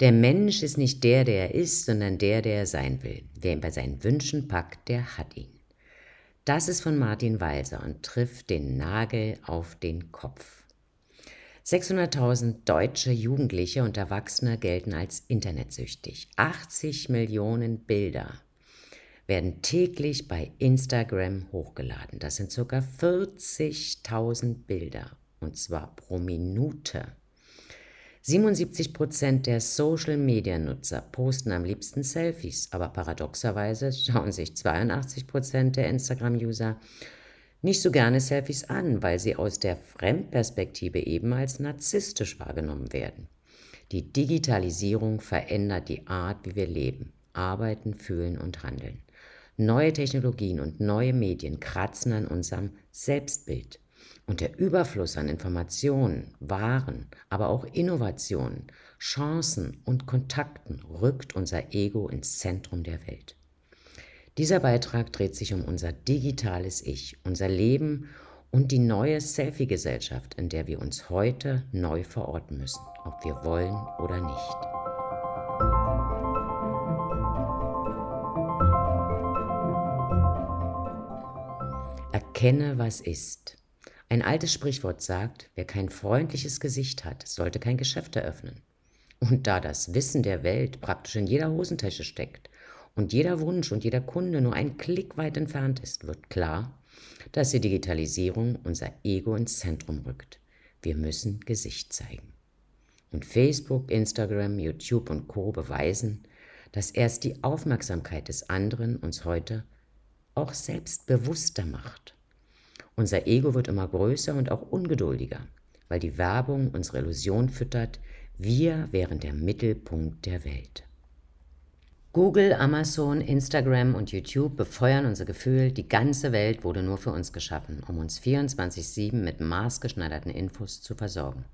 Der Mensch ist nicht der, der er ist, sondern der, der er sein will. Wer ihn bei seinen Wünschen packt, der hat ihn. Das ist von Martin Walser und trifft den Nagel auf den Kopf. 600.000 deutsche Jugendliche und Erwachsene gelten als internetsüchtig. 80 Millionen Bilder werden täglich bei Instagram hochgeladen. Das sind ca. 40.000 Bilder und zwar pro Minute. 77% der Social-Media-Nutzer posten am liebsten Selfies, aber paradoxerweise schauen sich 82% der Instagram-User nicht so gerne Selfies an, weil sie aus der Fremdperspektive eben als narzisstisch wahrgenommen werden. Die Digitalisierung verändert die Art, wie wir leben, arbeiten, fühlen und handeln. Neue Technologien und neue Medien kratzen an unserem Selbstbild. Und der Überfluss an Informationen, Waren, aber auch Innovationen, Chancen und Kontakten rückt unser Ego ins Zentrum der Welt. Dieser Beitrag dreht sich um unser digitales Ich, unser Leben und die neue Selfie-Gesellschaft, in der wir uns heute neu verorten müssen, ob wir wollen oder nicht. Erkenne, was ist. Ein altes Sprichwort sagt, wer kein freundliches Gesicht hat, sollte kein Geschäft eröffnen. Und da das Wissen der Welt praktisch in jeder Hosentasche steckt und jeder Wunsch und jeder Kunde nur ein Klick weit entfernt ist, wird klar, dass die Digitalisierung unser Ego ins Zentrum rückt. Wir müssen Gesicht zeigen. Und Facebook, Instagram, YouTube und Co beweisen, dass erst die Aufmerksamkeit des anderen uns heute auch selbstbewusster macht. Unser Ego wird immer größer und auch ungeduldiger, weil die Werbung unsere Illusion füttert, wir wären der Mittelpunkt der Welt. Google, Amazon, Instagram und YouTube befeuern unser Gefühl, die ganze Welt wurde nur für uns geschaffen, um uns 24-7 mit maßgeschneiderten Infos zu versorgen.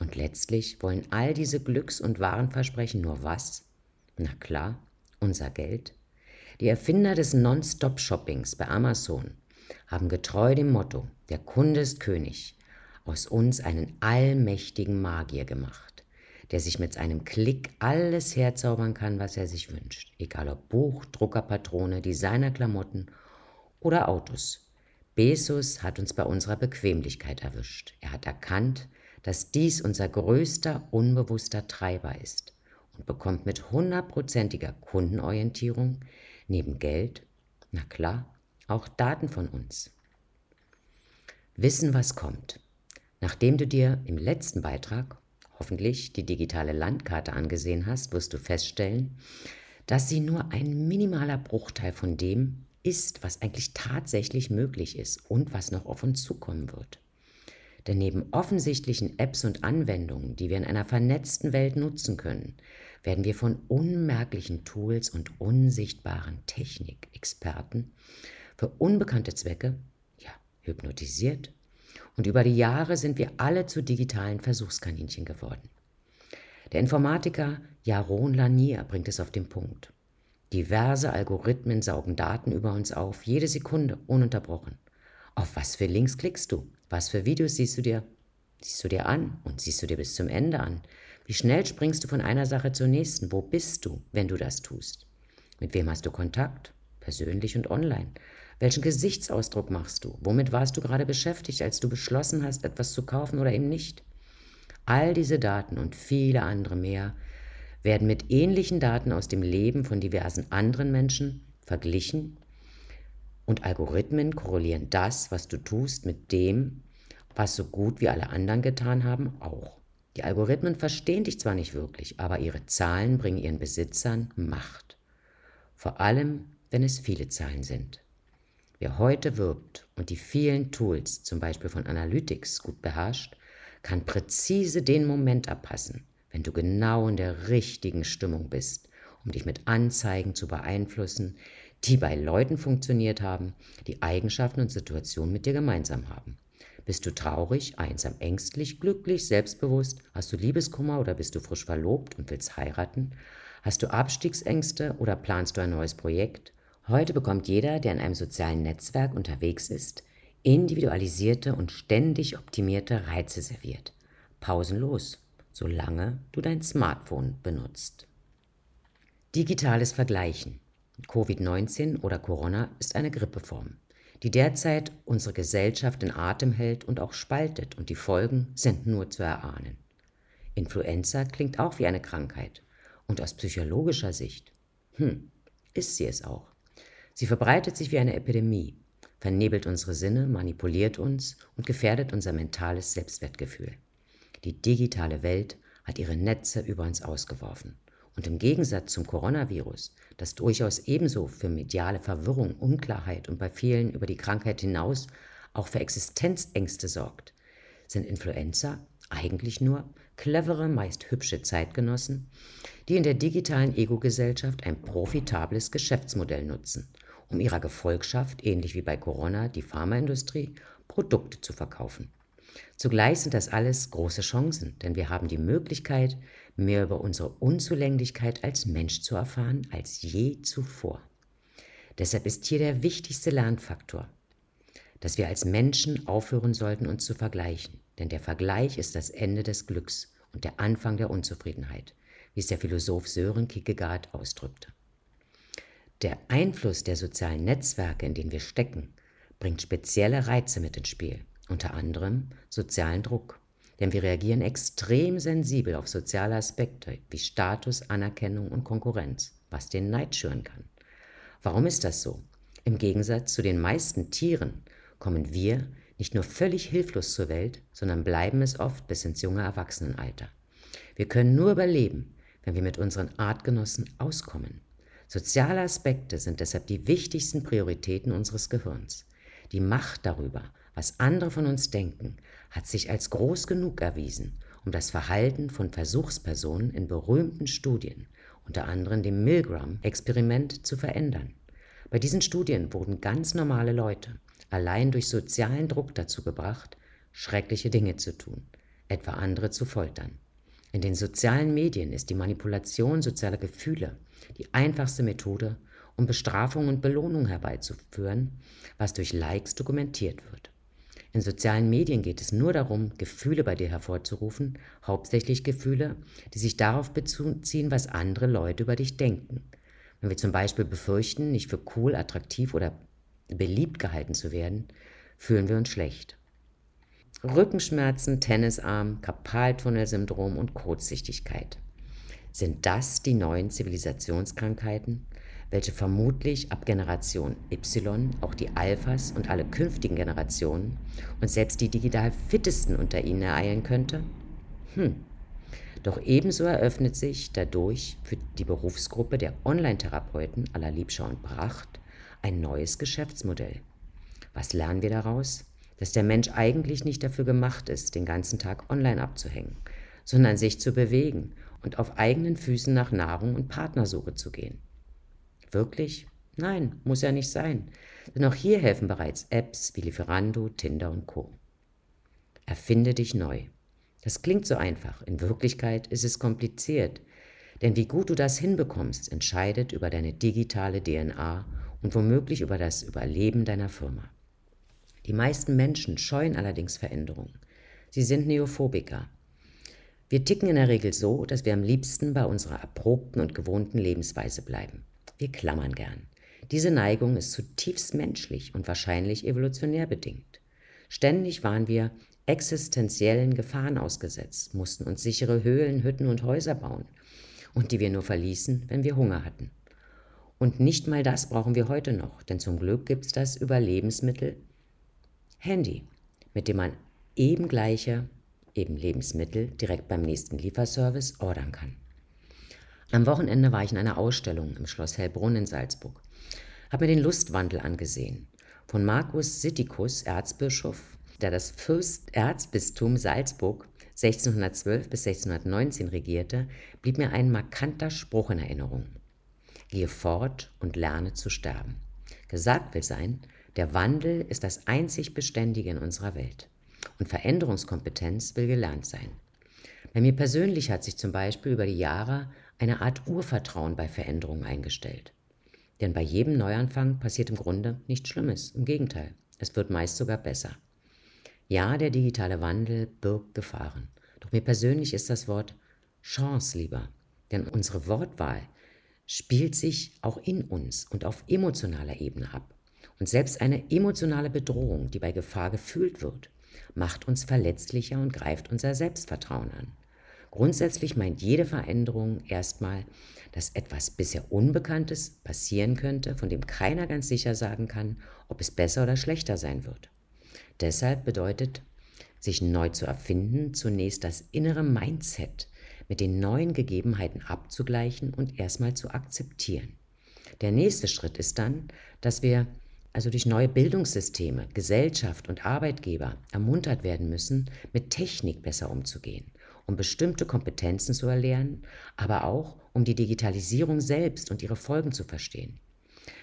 Und letztlich wollen all diese Glücks- und Warenversprechen nur was? Na klar, unser Geld. Die Erfinder des Non-Stop-Shoppings bei Amazon haben getreu dem Motto, der Kunde ist König, aus uns einen allmächtigen Magier gemacht, der sich mit einem Klick alles herzaubern kann, was er sich wünscht, egal ob Buch, Druckerpatrone, Designerklamotten oder Autos. Bezos hat uns bei unserer Bequemlichkeit erwischt. Er hat erkannt, dass dies unser größter unbewusster Treiber ist und bekommt mit hundertprozentiger Kundenorientierung neben Geld, na klar, auch Daten von uns. Wissen, was kommt. Nachdem du dir im letzten Beitrag hoffentlich die digitale Landkarte angesehen hast, wirst du feststellen, dass sie nur ein minimaler Bruchteil von dem ist, was eigentlich tatsächlich möglich ist und was noch auf uns zukommen wird. Denn neben offensichtlichen Apps und Anwendungen, die wir in einer vernetzten Welt nutzen können, werden wir von unmerklichen Tools und unsichtbaren Technikexperten für unbekannte Zwecke, ja, hypnotisiert. Und über die Jahre sind wir alle zu digitalen Versuchskaninchen geworden. Der Informatiker Jaron Lanier bringt es auf den Punkt. Diverse Algorithmen saugen Daten über uns auf, jede Sekunde, ununterbrochen. Auf was für Links klickst du? Was für Videos siehst du dir? Siehst du dir an und siehst du dir bis zum Ende an? Wie schnell springst du von einer Sache zur nächsten? Wo bist du, wenn du das tust? Mit wem hast du Kontakt? Persönlich und online. Welchen Gesichtsausdruck machst du? Womit warst du gerade beschäftigt, als du beschlossen hast, etwas zu kaufen oder eben nicht? All diese Daten und viele andere mehr werden mit ähnlichen Daten aus dem Leben von diversen anderen Menschen verglichen und Algorithmen korrelieren das, was du tust, mit dem, was so gut wie alle anderen getan haben, auch. Die Algorithmen verstehen dich zwar nicht wirklich, aber ihre Zahlen bringen ihren Besitzern Macht. Vor allem, wenn es viele Zahlen sind. Wer heute wirbt und die vielen Tools, zum Beispiel von Analytics, gut beherrscht, kann präzise den Moment abpassen, wenn du genau in der richtigen Stimmung bist, um dich mit Anzeigen zu beeinflussen, die bei Leuten funktioniert haben, die Eigenschaften und Situationen mit dir gemeinsam haben. Bist du traurig, einsam, ängstlich, glücklich, selbstbewusst? Hast du Liebeskummer oder bist du frisch verlobt und willst heiraten? Hast du Abstiegsängste oder planst du ein neues Projekt? Heute bekommt jeder, der in einem sozialen Netzwerk unterwegs ist, individualisierte und ständig optimierte Reize serviert. Pausenlos. solange du dein Smartphone benutzt. Digitales Vergleichen. Covid-19 oder Corona ist eine Grippeform, die derzeit unsere Gesellschaft in Atem hält und auch spaltet, und die Folgen sind nur zu erahnen. Influenza klingt auch wie eine Krankheit, und aus psychologischer Sicht, hm, ist sie es auch. Sie verbreitet sich wie eine Epidemie, vernebelt unsere Sinne, manipuliert uns und gefährdet unser mentales Selbstwertgefühl. Die digitale Welt hat ihre Netze über uns ausgeworfen. Und im Gegensatz zum Coronavirus, das durchaus ebenso für mediale Verwirrung, Unklarheit und bei vielen über die Krankheit hinaus auch für Existenzängste sorgt, sind Influenza eigentlich nur clevere, meist hübsche Zeitgenossen, die in der digitalen Ego-Gesellschaft ein profitables Geschäftsmodell nutzen, um ihrer Gefolgschaft, ähnlich wie bei Corona die Pharmaindustrie, Produkte zu verkaufen. Zugleich sind das alles große Chancen, denn wir haben die Möglichkeit, mehr über unsere Unzulänglichkeit als Mensch zu erfahren als je zuvor. Deshalb ist hier der wichtigste Lernfaktor, dass wir als Menschen aufhören sollten, uns zu vergleichen. Denn der Vergleich ist das Ende des Glücks und der Anfang der Unzufriedenheit, wie es der Philosoph Sören Kierkegaard ausdrückte. Der Einfluss der sozialen Netzwerke, in denen wir stecken, bringt spezielle Reize mit ins Spiel, unter anderem sozialen Druck. Denn wir reagieren extrem sensibel auf soziale Aspekte wie Status, Anerkennung und Konkurrenz, was den Neid schüren kann. Warum ist das so? Im Gegensatz zu den meisten Tieren kommen wir nicht nur völlig hilflos zur Welt, sondern bleiben es oft bis ins junge Erwachsenenalter. Wir können nur überleben, wenn wir mit unseren Artgenossen auskommen. Soziale Aspekte sind deshalb die wichtigsten Prioritäten unseres Gehirns. Die Macht darüber, was andere von uns denken, hat sich als groß genug erwiesen, um das Verhalten von Versuchspersonen in berühmten Studien, unter anderem dem Milgram-Experiment, zu verändern. Bei diesen Studien wurden ganz normale Leute allein durch sozialen Druck dazu gebracht, schreckliche Dinge zu tun, etwa andere zu foltern. In den sozialen Medien ist die Manipulation sozialer Gefühle die einfachste Methode, um Bestrafung und Belohnung herbeizuführen, was durch Likes dokumentiert wird. In sozialen Medien geht es nur darum, Gefühle bei dir hervorzurufen, hauptsächlich Gefühle, die sich darauf beziehen, was andere Leute über dich denken. Wenn wir zum Beispiel befürchten, nicht für cool, attraktiv oder beliebt gehalten zu werden, fühlen wir uns schlecht. Rückenschmerzen, Tennisarm, Karpaltunnelsyndrom und Kurzsichtigkeit. Sind das die neuen Zivilisationskrankheiten, welche vermutlich ab Generation Y auch die Alphas und alle künftigen Generationen und selbst die digital fittesten unter ihnen ereilen könnte? Hm. Doch ebenso eröffnet sich dadurch für die Berufsgruppe der Online-Therapeuten aller Liebschau und Pracht ein neues Geschäftsmodell. Was lernen wir daraus? Dass der Mensch eigentlich nicht dafür gemacht ist, den ganzen Tag online abzuhängen, sondern sich zu bewegen und auf eigenen Füßen nach Nahrung und Partnersuche zu gehen. Wirklich? Nein, muss ja nicht sein. Denn auch hier helfen bereits Apps wie Lieferando, Tinder und Co. Erfinde dich neu. Das klingt so einfach, in Wirklichkeit ist es kompliziert. Denn wie gut du das hinbekommst, entscheidet über deine digitale DNA und womöglich über das Überleben deiner Firma. Die meisten Menschen scheuen allerdings Veränderungen. Sie sind Neophobiker. Wir ticken in der Regel so, dass wir am liebsten bei unserer erprobten und gewohnten Lebensweise bleiben. Wir klammern gern. Diese Neigung ist zutiefst menschlich und wahrscheinlich evolutionär bedingt. Ständig waren wir existenziellen Gefahren ausgesetzt, mussten uns sichere Höhlen, Hütten und Häuser bauen, und die wir nur verließen, wenn wir Hunger hatten. Und nicht mal das brauchen wir heute noch, denn zum Glück gibt es das Überlebensmittel Handy, mit dem man eben gleiche, eben Lebensmittel direkt beim nächsten Lieferservice ordern kann. Am Wochenende war ich in einer Ausstellung im Schloss Hellbrunn in Salzburg, habe mir den Lustwandel angesehen. Von Markus Sittikus, Erzbischof, der das Fürsterzbistum Salzburg 1612 bis 1619 regierte, blieb mir ein markanter Spruch in Erinnerung. Gehe fort und lerne zu sterben. Gesagt will sein, der Wandel ist das einzig Beständige in unserer Welt. Und Veränderungskompetenz will gelernt sein. Bei mir persönlich hat sich zum Beispiel über die Jahre eine Art Urvertrauen bei Veränderungen eingestellt. Denn bei jedem Neuanfang passiert im Grunde nichts Schlimmes. Im Gegenteil, es wird meist sogar besser. Ja, der digitale Wandel birgt Gefahren. Doch mir persönlich ist das Wort Chance lieber, denn unsere Wortwahl spielt sich auch in uns und auf emotionaler Ebene ab. Und selbst eine emotionale Bedrohung, die bei Gefahr gefühlt wird, macht uns verletzlicher und greift unser Selbstvertrauen an. Grundsätzlich meint jede Veränderung erstmal, dass etwas bisher Unbekanntes passieren könnte, von dem keiner ganz sicher sagen kann, ob es besser oder schlechter sein wird. Deshalb bedeutet, sich neu zu erfinden, zunächst das innere Mindset mit den neuen Gegebenheiten abzugleichen und erstmal zu akzeptieren. Der nächste Schritt ist dann, dass wir also durch neue Bildungssysteme, Gesellschaft und Arbeitgeber ermuntert werden müssen, mit Technik besser umzugehen um bestimmte Kompetenzen zu erlernen, aber auch um die Digitalisierung selbst und ihre Folgen zu verstehen.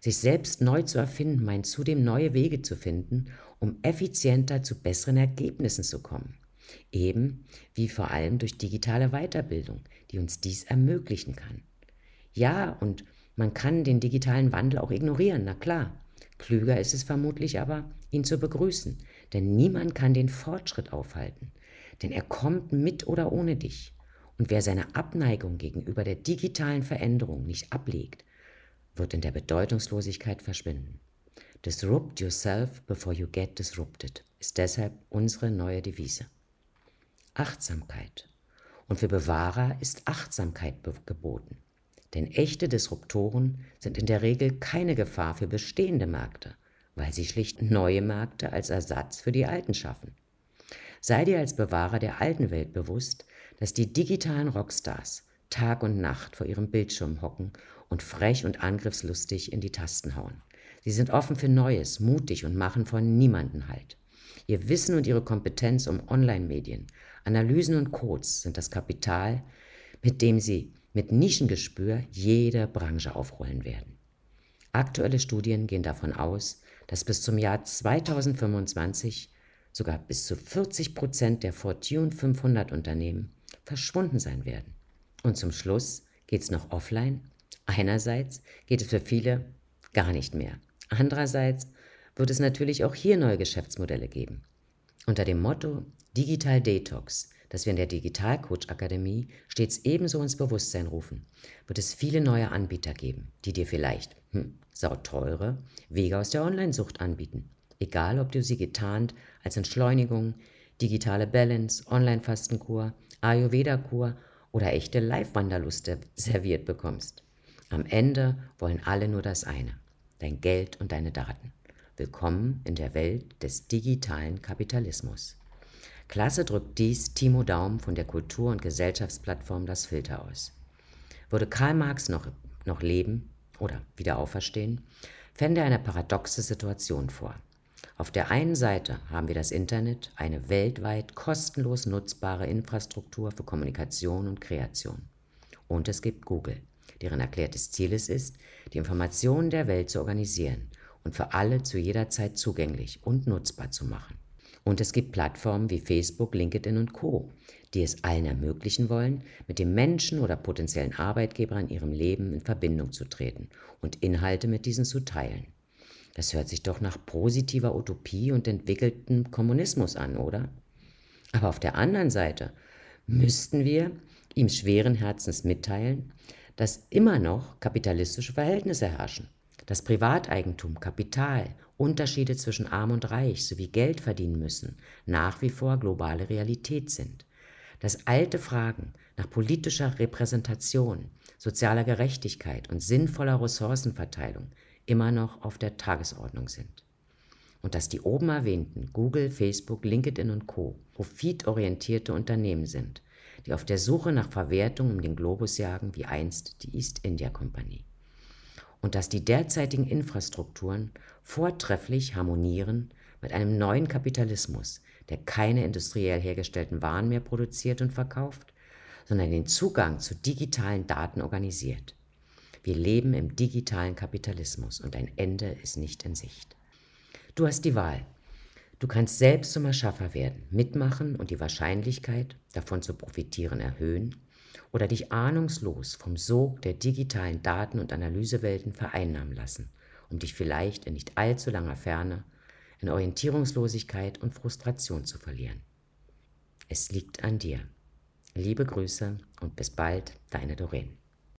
Sich selbst neu zu erfinden meint zudem neue Wege zu finden, um effizienter zu besseren Ergebnissen zu kommen. Eben wie vor allem durch digitale Weiterbildung, die uns dies ermöglichen kann. Ja, und man kann den digitalen Wandel auch ignorieren, na klar. Klüger ist es vermutlich aber, ihn zu begrüßen, denn niemand kann den Fortschritt aufhalten denn er kommt mit oder ohne dich. Und wer seine Abneigung gegenüber der digitalen Veränderung nicht ablegt, wird in der Bedeutungslosigkeit verschwinden. Disrupt yourself before you get disrupted ist deshalb unsere neue Devise. Achtsamkeit. Und für Bewahrer ist Achtsamkeit geboten. Denn echte Disruptoren sind in der Regel keine Gefahr für bestehende Märkte, weil sie schlicht neue Märkte als Ersatz für die alten schaffen. Sei dir als Bewahrer der alten Welt bewusst, dass die digitalen Rockstars Tag und Nacht vor ihrem Bildschirm hocken und frech und angriffslustig in die Tasten hauen. Sie sind offen für Neues, mutig und machen von niemanden Halt. Ihr Wissen und ihre Kompetenz um Online-Medien, Analysen und Codes sind das Kapital, mit dem sie mit Nischengespür jede Branche aufrollen werden. Aktuelle Studien gehen davon aus, dass bis zum Jahr 2025 sogar bis zu 40 Prozent der Fortune 500 Unternehmen verschwunden sein werden. Und zum Schluss geht es noch offline. Einerseits geht es für viele gar nicht mehr. Andererseits wird es natürlich auch hier neue Geschäftsmodelle geben. Unter dem Motto Digital Detox, das wir in der Digitalcoach Akademie stets ebenso ins Bewusstsein rufen, wird es viele neue Anbieter geben, die dir vielleicht hm, sauteure Wege aus der Onlinesucht anbieten egal ob du sie getarnt als Entschleunigung, digitale Balance, Online-Fastenkur, Ayurveda-Kur oder echte Live-Wanderlust serviert bekommst. Am Ende wollen alle nur das eine, dein Geld und deine Daten. Willkommen in der Welt des digitalen Kapitalismus. Klasse drückt dies Timo Daum von der Kultur- und Gesellschaftsplattform Das Filter aus. Würde Karl Marx noch, noch leben oder wieder auferstehen, fände er eine paradoxe Situation vor. Auf der einen Seite haben wir das Internet, eine weltweit kostenlos nutzbare Infrastruktur für Kommunikation und Kreation. Und es gibt Google, deren erklärtes Ziel es ist, die Informationen der Welt zu organisieren und für alle zu jeder Zeit zugänglich und nutzbar zu machen. Und es gibt Plattformen wie Facebook, LinkedIn und Co, die es allen ermöglichen wollen, mit dem Menschen oder potenziellen Arbeitgeber in ihrem Leben in Verbindung zu treten und Inhalte mit diesen zu teilen. Das hört sich doch nach positiver Utopie und entwickeltem Kommunismus an, oder? Aber auf der anderen Seite müssten wir ihm schweren Herzens mitteilen, dass immer noch kapitalistische Verhältnisse herrschen, dass Privateigentum, Kapital, Unterschiede zwischen Arm und Reich sowie Geld verdienen müssen, nach wie vor globale Realität sind, dass alte Fragen nach politischer Repräsentation, sozialer Gerechtigkeit und sinnvoller Ressourcenverteilung immer noch auf der Tagesordnung sind. Und dass die oben erwähnten Google, Facebook, LinkedIn und Co. profitorientierte Unternehmen sind, die auf der Suche nach Verwertung um den Globus jagen, wie einst die East India Company. Und dass die derzeitigen Infrastrukturen vortrefflich harmonieren mit einem neuen Kapitalismus, der keine industriell hergestellten Waren mehr produziert und verkauft, sondern den Zugang zu digitalen Daten organisiert. Wir leben im digitalen Kapitalismus und ein Ende ist nicht in Sicht. Du hast die Wahl. Du kannst selbst zum Erschaffer werden, mitmachen und die Wahrscheinlichkeit, davon zu profitieren, erhöhen oder dich ahnungslos vom Sog der digitalen Daten- und Analysewelten vereinnahmen lassen, um dich vielleicht in nicht allzu langer Ferne in Orientierungslosigkeit und Frustration zu verlieren. Es liegt an dir. Liebe Grüße und bis bald, deine Doreen.